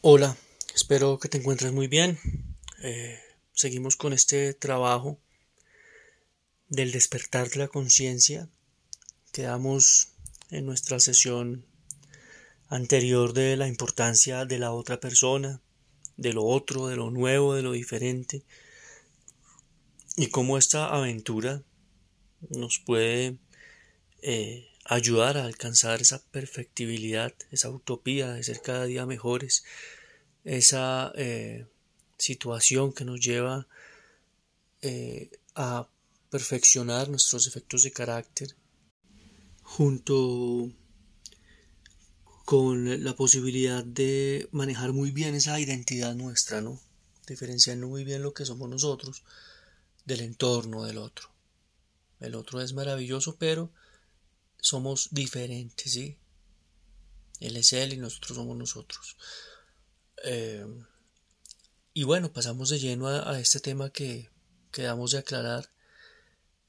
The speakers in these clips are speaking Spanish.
Hola, espero que te encuentres muy bien. Eh, seguimos con este trabajo del despertar de la conciencia. Quedamos en nuestra sesión anterior de la importancia de la otra persona, de lo otro, de lo nuevo, de lo diferente, y cómo esta aventura nos puede eh, ayudar a alcanzar esa perfectibilidad, esa utopía de ser cada día mejores, esa eh, situación que nos lleva eh, a perfeccionar nuestros efectos de carácter junto con la posibilidad de manejar muy bien esa identidad nuestra, ¿no? Diferenciando muy bien lo que somos nosotros del entorno del otro. El otro es maravilloso, pero somos diferentes, ¿sí? Él es él y nosotros somos nosotros. Eh, y bueno, pasamos de lleno a, este tema que quedamos de aclarar,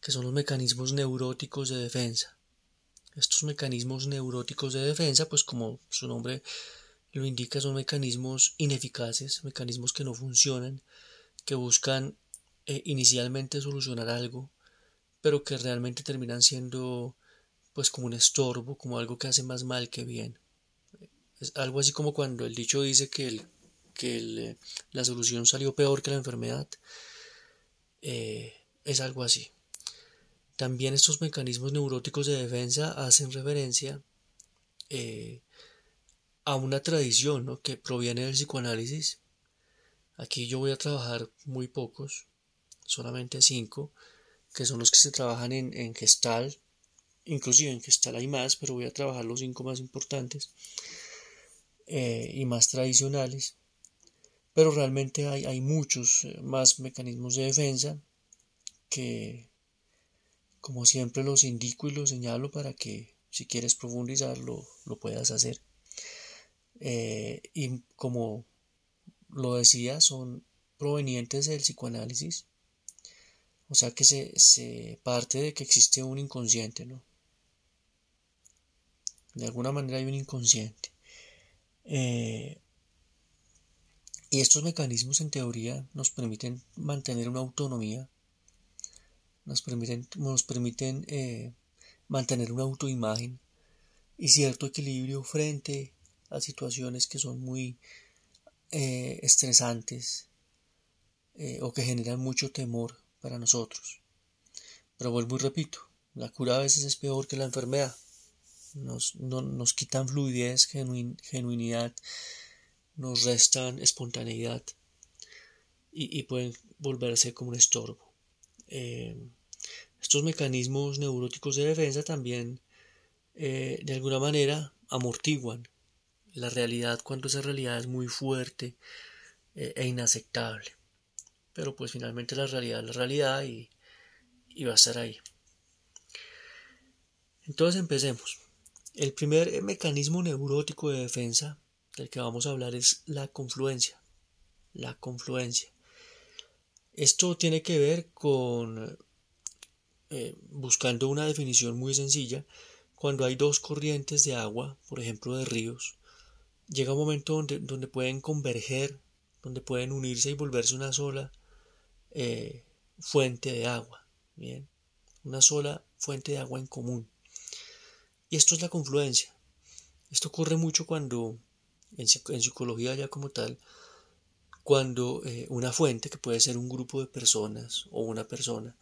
que son los mecanismos neuróticos de defensa. Estos mecanismos neuróticos de defensa, pues como su nombre lo indica, son mecanismos ineficaces, mecanismos que no funcionan, que buscan eh, inicialmente solucionar algo, pero que realmente terminan siendo pues como un estorbo, como algo que hace más mal que bien. Es algo así como cuando el dicho dice que, el, que eh, la solución salió peor que la enfermedad. Eh, es algo así. También estos mecanismos neuróticos de defensa hacen referencia eh, a una tradición que proviene del psicoanálisis. Aquí yo voy a trabajar muy pocos, solamente cinco, que son los que se trabajan en, en Gestalt, inclusive en Gestalt hay más, pero voy a trabajar los cinco más importantes eh, y más tradicionales. Pero realmente hay, hay muchos eh, más mecanismos de defensa que, como siempre, los indico y los señalo para que si quieres profundizarlo lo puedas hacer. Eh, y como lo decía, son provenientes del psicoanálisis. O sea que se, se parte de que existe un inconsciente, ¿no? De alguna manera hay un inconsciente. Eh, y estos mecanismos en teoría nos permiten mantener una autonomía, nos permiten, nos permiten eh, mantener una autoimagen y cierto equilibrio frente a situaciones que son muy eh, estresantes o que generan mucho temor para nosotros. Pero vuelvo y repito, la cura a veces es peor que la enfermedad nos, nos quitan fluidez, genuinidad, nos restan espontaneidad y, pueden volverse como un estorbo. Eh, estos mecanismos neuróticos de defensa también eh, de alguna manera amortiguan la realidad cuando esa realidad es muy fuerte eh, e inaceptable. Pero pues finalmente la realidad es la realidad y, y va a estar ahí. Entonces empecemos. El primer mecanismo neurótico de defensa del que vamos a hablar es la confluencia. La confluencia. Esto tiene que ver con, eh, buscando una definición muy sencilla, cuando hay dos corrientes de agua, por ejemplo de ríos, llega un momento donde, donde pueden converger, donde pueden unirse y volverse una sola eh, fuente de agua. Bien, una sola fuente de agua en común. Y esto es la confluencia. Esto ocurre mucho cuando, en, psicología ya como tal, cuando eh, una fuente, que puede ser un grupo de personas o una persona,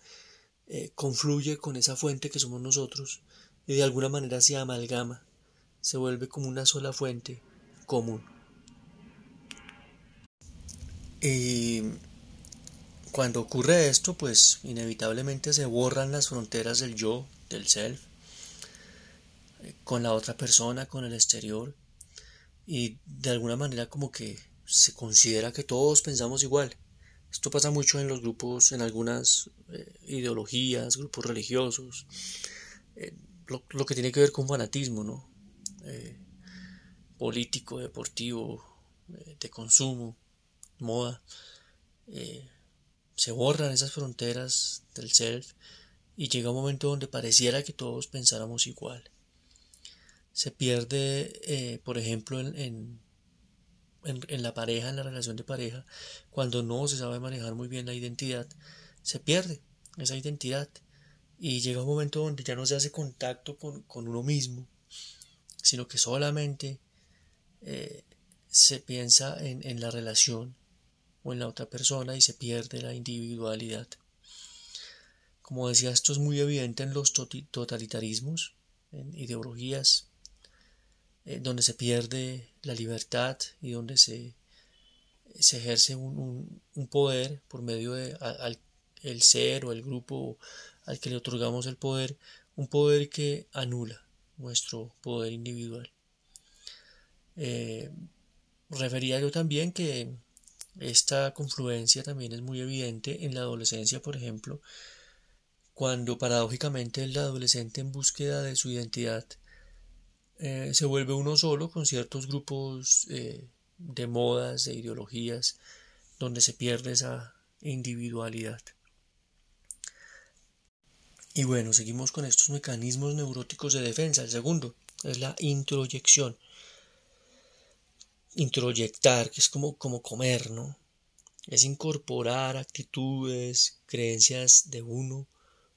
eh, confluye con esa fuente que somos nosotros y de alguna manera se amalgama, se vuelve como una sola fuente común. Y cuando ocurre esto, pues inevitablemente se borran las fronteras del yo, del self, con la otra persona, con el exterior y de alguna manera como que se considera que todos pensamos igual. Esto pasa mucho en los grupos, en algunas eh, ideologías, grupos religiosos, eh, lo, que tiene que ver con fanatismo, ¿no? Eh, político, deportivo, de consumo, moda. se borran esas fronteras del self y llega un momento donde pareciera que todos pensáramos igual se pierde, eh, por ejemplo, en, en, la pareja, en la relación de pareja, cuando no se sabe manejar muy bien la identidad, se pierde esa identidad y llega un momento donde ya no se hace contacto con, uno mismo, sino que solamente eh, se piensa en, en la relación o en la otra persona y se pierde la individualidad. Como decía, esto es muy evidente en los totalitarismos, en ideologías eh, donde se pierde la libertad y donde se, ejerce un, poder por medio de el ser o el grupo al que le otorgamos el poder, un poder que anula nuestro poder individual. Eh, refería yo también que esta confluencia también es muy evidente en la adolescencia, por ejemplo, cuando paradójicamente el adolescente en búsqueda de su identidad eh, se vuelve uno solo con ciertos grupos eh, de modas, de ideologías, donde se pierde esa individualidad. Y bueno, seguimos con estos mecanismos neuróticos de defensa. El segundo es la introyección. Introyectar, que es como, como comer, ¿no? Es incorporar actitudes, creencias de uno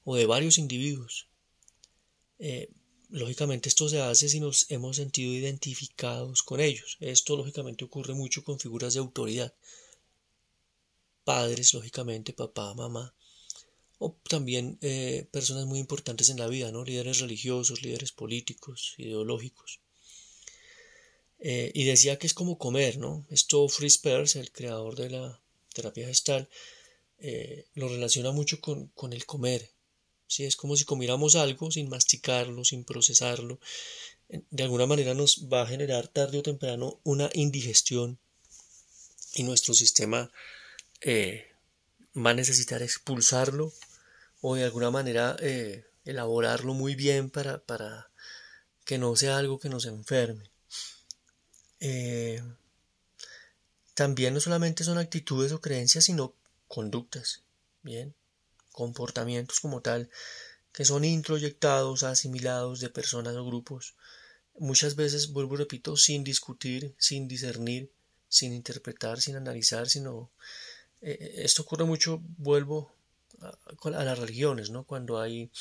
o de varios individuos. Eh, lógicamente esto se hace si nos hemos sentido identificados con ellos. Esto lógicamente ocurre mucho con figuras de autoridad. Padres, lógicamente, papá, mamá. O también eh, personas muy importantes en la vida, ¿no? Líderes religiosos, líderes políticos, ideológicos. Eh, y decía que es como comer, ¿no? Esto Fritz Perls, el creador de la terapia gestal, eh, lo relaciona mucho con, con el comer, es como si comiéramos algo sin masticarlo, sin procesarlo. De alguna manera nos va a generar tarde o temprano una indigestión y nuestro sistema eh, va a necesitar expulsarlo o de alguna manera eh, elaborarlo muy bien para, para, que no sea algo que nos enferme. Eh, también no solamente son actitudes o creencias, sino conductas. Bien comportamientos como tal que son introyectados, asimilados de personas o grupos, muchas veces, vuelvo y repito, sin discutir, sin discernir, sin interpretar, sin analizar, sino eh, eh, esto ocurre mucho, vuelvo a, las religiones, ¿no? Cuando hay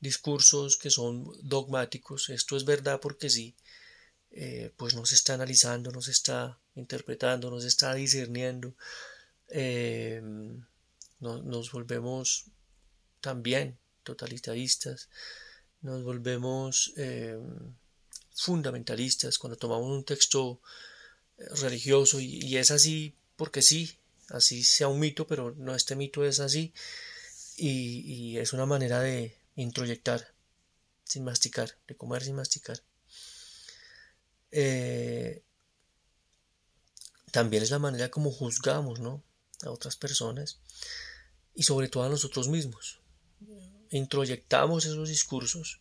discursos que son dogmáticos, esto es verdad porque sí, eh, pues no se está analizando, no se está interpretando, no se está discerniendo, nos volvemos también totalitaristas, nos volvemos eh, fundamentalistas cuando tomamos un texto eh, religioso. Y, es así porque sí, así sea un mito, pero no este mito es así. Y, es una manera de introyectar sin masticar, de comer sin masticar. Eh, también es la manera como juzgamos a otras personas y sobre todo a nosotros mismos. Introyectamos esos discursos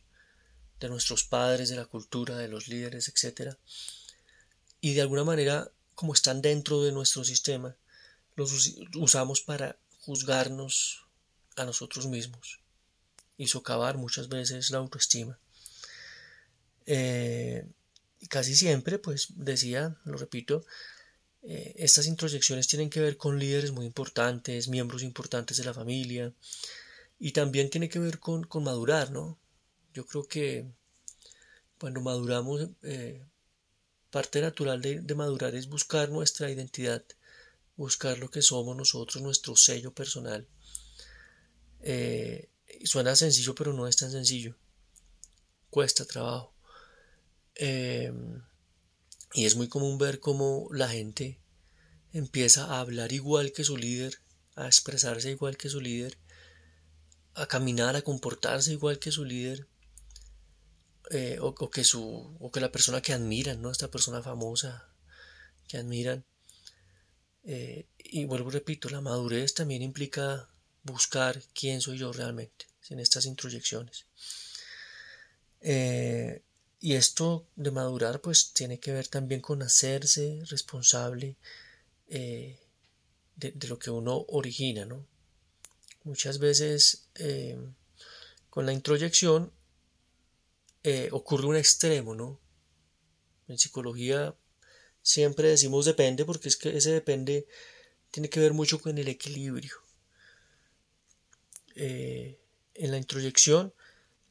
de nuestros padres, de la cultura, de los líderes, etc. Y de alguna manera, como están dentro de nuestro sistema, los usamos para juzgarnos a nosotros mismos y socavar muchas veces la autoestima. Eh, casi siempre, pues decía, lo repito, eh, estas introyecciones tienen que ver con líderes muy importantes, miembros importantes de la familia y también tiene que ver con, madurar, ¿no? Yo creo que cuando maduramos, eh, parte natural de, madurar es buscar nuestra identidad, buscar lo que somos nosotros, nuestro sello personal. Eh, suena sencillo, pero no es tan sencillo. Cuesta trabajo. Y es muy común ver cómo la gente empieza a hablar igual que su líder, a expresarse igual que su líder, a caminar, a comportarse igual que su líder, eh, o, que su, o que la persona que admiran, ¿no? Esta persona famosa que admiran. Eh, y vuelvo y repito, la madurez también implica buscar quién soy yo realmente, en estas introyecciones. Eh, y esto de madurar pues tiene que ver también con hacerse responsable eh, de, lo que uno origina, ¿no? Muchas veces eh, con la introyección eh, ocurre un extremo, ¿no? En psicología siempre decimos depende porque es que ese depende tiene que ver mucho con el equilibrio. En la introyección,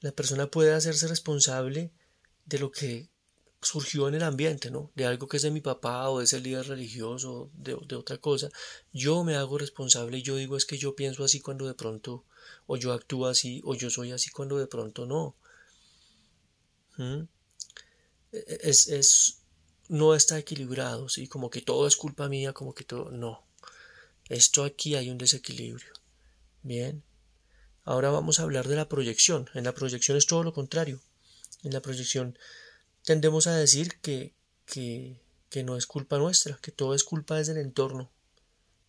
la persona puede hacerse responsable de lo que surgió en el ambiente, ¿no? De algo que es de mi papá o de ese líder religioso, de, de otra cosa. Yo me hago responsable y yo digo es que yo pienso así cuando de pronto, o yo actúo así, o yo soy así cuando de pronto no. ¿Mm? E, e, es, es, no está equilibrado, ¿sí? Como que todo es culpa mía, como que todo, no. Esto aquí hay un desequilibrio. Bien. Ahora vamos a hablar de la proyección. En la proyección es todo lo contrario. En la proyección tendemos a decir que, que, que no es culpa nuestra, que todo es culpa desde el entorno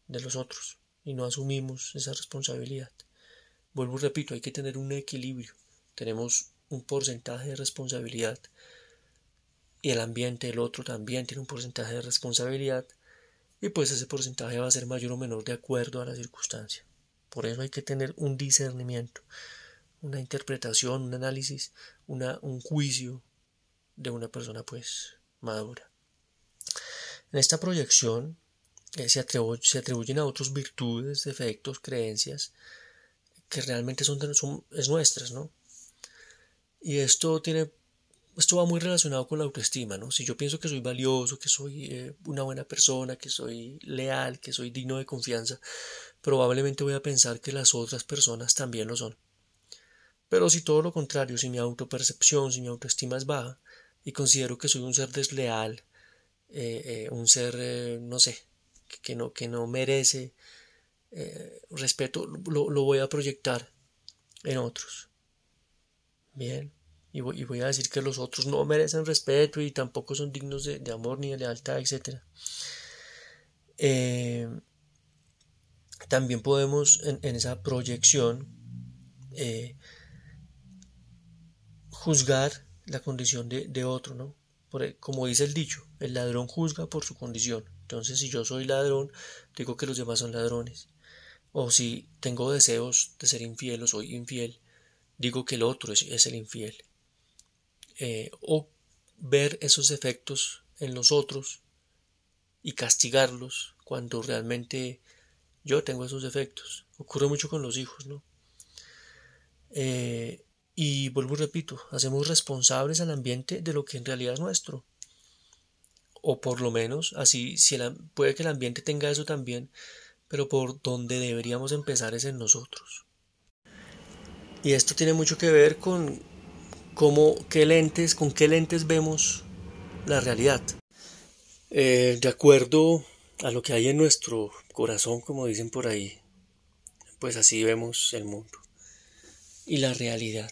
de los otros y no asumimos esa responsabilidad. Vuelvo y repito, hay que tener un equilibrio. Tenemos un porcentaje de responsabilidad y el ambiente, el otro también tiene un porcentaje de responsabilidad y pues ese porcentaje va a ser mayor o menor de acuerdo a la circunstancia. Por eso hay que tener un discernimiento, una interpretación, un análisis, un juicio de una persona pues madura. En esta proyección eh, se, atribuyen a otros virtudes, defectos, creencias que realmente son, son es nuestras, ¿no? Y esto tiene esto va muy relacionado con la autoestima, ¿no? Si yo pienso que soy valioso, que soy eh, una buena persona, que soy leal, que soy digno de confianza, probablemente voy a pensar que las otras personas también lo son. Pero si todo lo contrario, si mi autopercepción, si mi autoestima es baja, y considero que soy un ser desleal, eh, eh, un ser, no sé, que, no, que no merece respeto, lo, lo voy a proyectar en otros. Bien y voy, a decir que los otros no merecen respeto y tampoco son dignos de, amor ni de lealtad, etc. Eh, también podemos en, esa proyección eh, juzgar la condición de, otro, ¿no? como dice el dicho, el ladrón juzga por su condición. Entonces, si yo soy ladrón, digo que los demás son ladrones. O si tengo deseos de ser infiel o soy infiel, digo que el otro es el infiel. Eh, o ver esos efectos en los otros y castigarlos cuando realmente yo tengo esos efectos. Ocurre mucho con los hijos, ¿no? Eh, y vuelvo y repito, hacemos responsables al ambiente de lo que en realidad es nuestro. O por lo menos, así, si puede que el ambiente tenga eso también, pero por donde deberíamos empezar es en nosotros. Y esto tiene mucho que ver con cómo, qué lentes, con qué lentes vemos la realidad. Eh, de acuerdo a lo que hay en nuestro corazón, como dicen por ahí, pues así vemos el mundo y la realidad.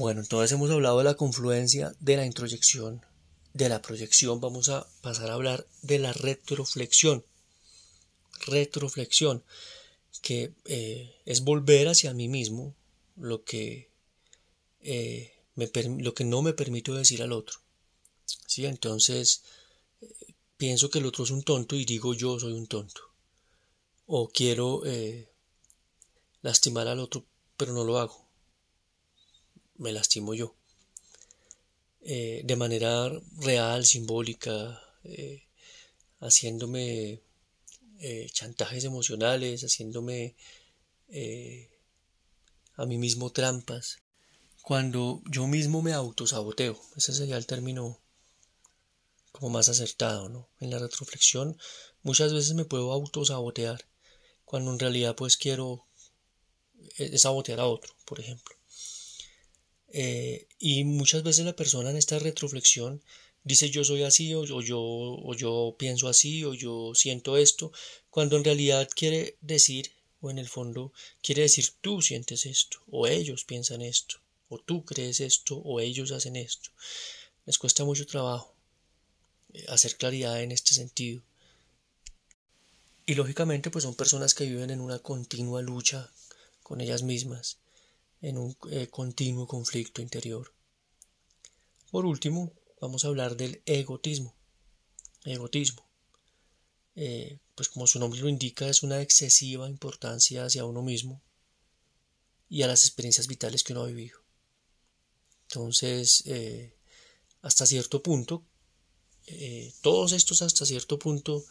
Bueno, entonces hemos hablado de la confluencia, de la introyección, de la proyección. Vamos a pasar a hablar de la retroflexión. Retroflexión, que eh, es volver hacia mí mismo lo que eh, lo que no me permito decir al otro. ¿sí? Entonces, pienso que el otro es un tonto y digo yo soy un tonto. O quiero eh, lastimar al otro, pero no lo hago. Me lastimo yo. de manera real, simbólica, haciéndome chantajes emocionales, haciéndome a mí mismo trampas cuando yo mismo me autosaboteo. Ese sería el término como más acertado, ¿no? En la retroflexión muchas veces me puedo autosabotear cuando en realidad pues quiero eh, sabotear a otro, por ejemplo. Eh, y muchas veces la persona en esta retroflexión dice yo soy así o, yo, o yo pienso así o yo siento esto, cuando en realidad quiere decir o en el fondo quiere decir tú sientes esto o ellos piensan esto o tú crees esto o ellos hacen esto. Les cuesta mucho trabajo eh, hacer claridad en este sentido. Y lógicamente pues son personas que viven en una continua lucha con ellas mismas, en un eh, continuo conflicto interior. Por último, vamos a hablar del egotismo. Egotismo. Eh, pues como su nombre lo indica, es una excesiva importancia hacia uno mismo y a las experiencias vitales que uno ha vivido. Entonces, eh, hasta cierto punto, todos estos hasta cierto punto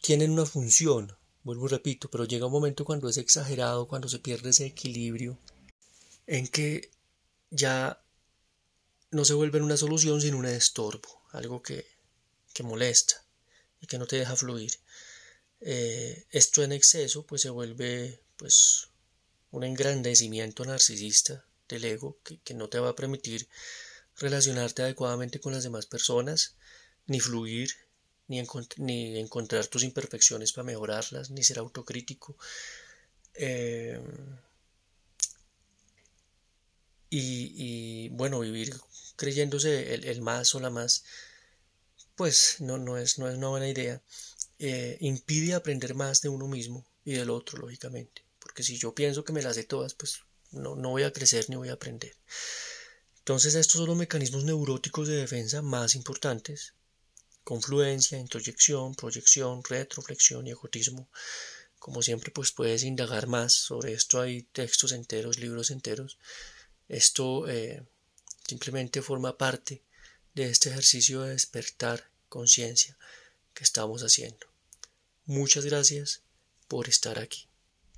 tienen una función, vuelvo y repito, pero llega un momento cuando es exagerado, cuando se pierde ese equilibrio, en que ya no se vuelve una solución sino un estorbo, algo que, que molesta y que no te deja fluir. Eh, esto en exceso pues se vuelve pues un engrandecimiento narcisista del ego que, que no te va a permitir relacionarte adecuadamente con las demás personas, ni fluir, ni, encontrar tus imperfecciones para mejorarlas, ni ser autocrítico. Eh, y, bueno, vivir creyéndose el, más o la más, pues no, no, es, no es una buena idea. Eh, impide aprender más de uno mismo y del otro, lógicamente. Porque si yo pienso que me las sé todas, pues no, no voy a crecer ni voy a aprender. Entonces estos son los mecanismos neuróticos de defensa más importantes confluencia, introyección, proyección, retroflexión y egotismo. Como siempre, pues puedes indagar más sobre esto. Hay textos enteros, libros enteros. Esto eh, simplemente forma parte de este ejercicio de despertar conciencia que estamos haciendo. Muchas gracias por estar aquí.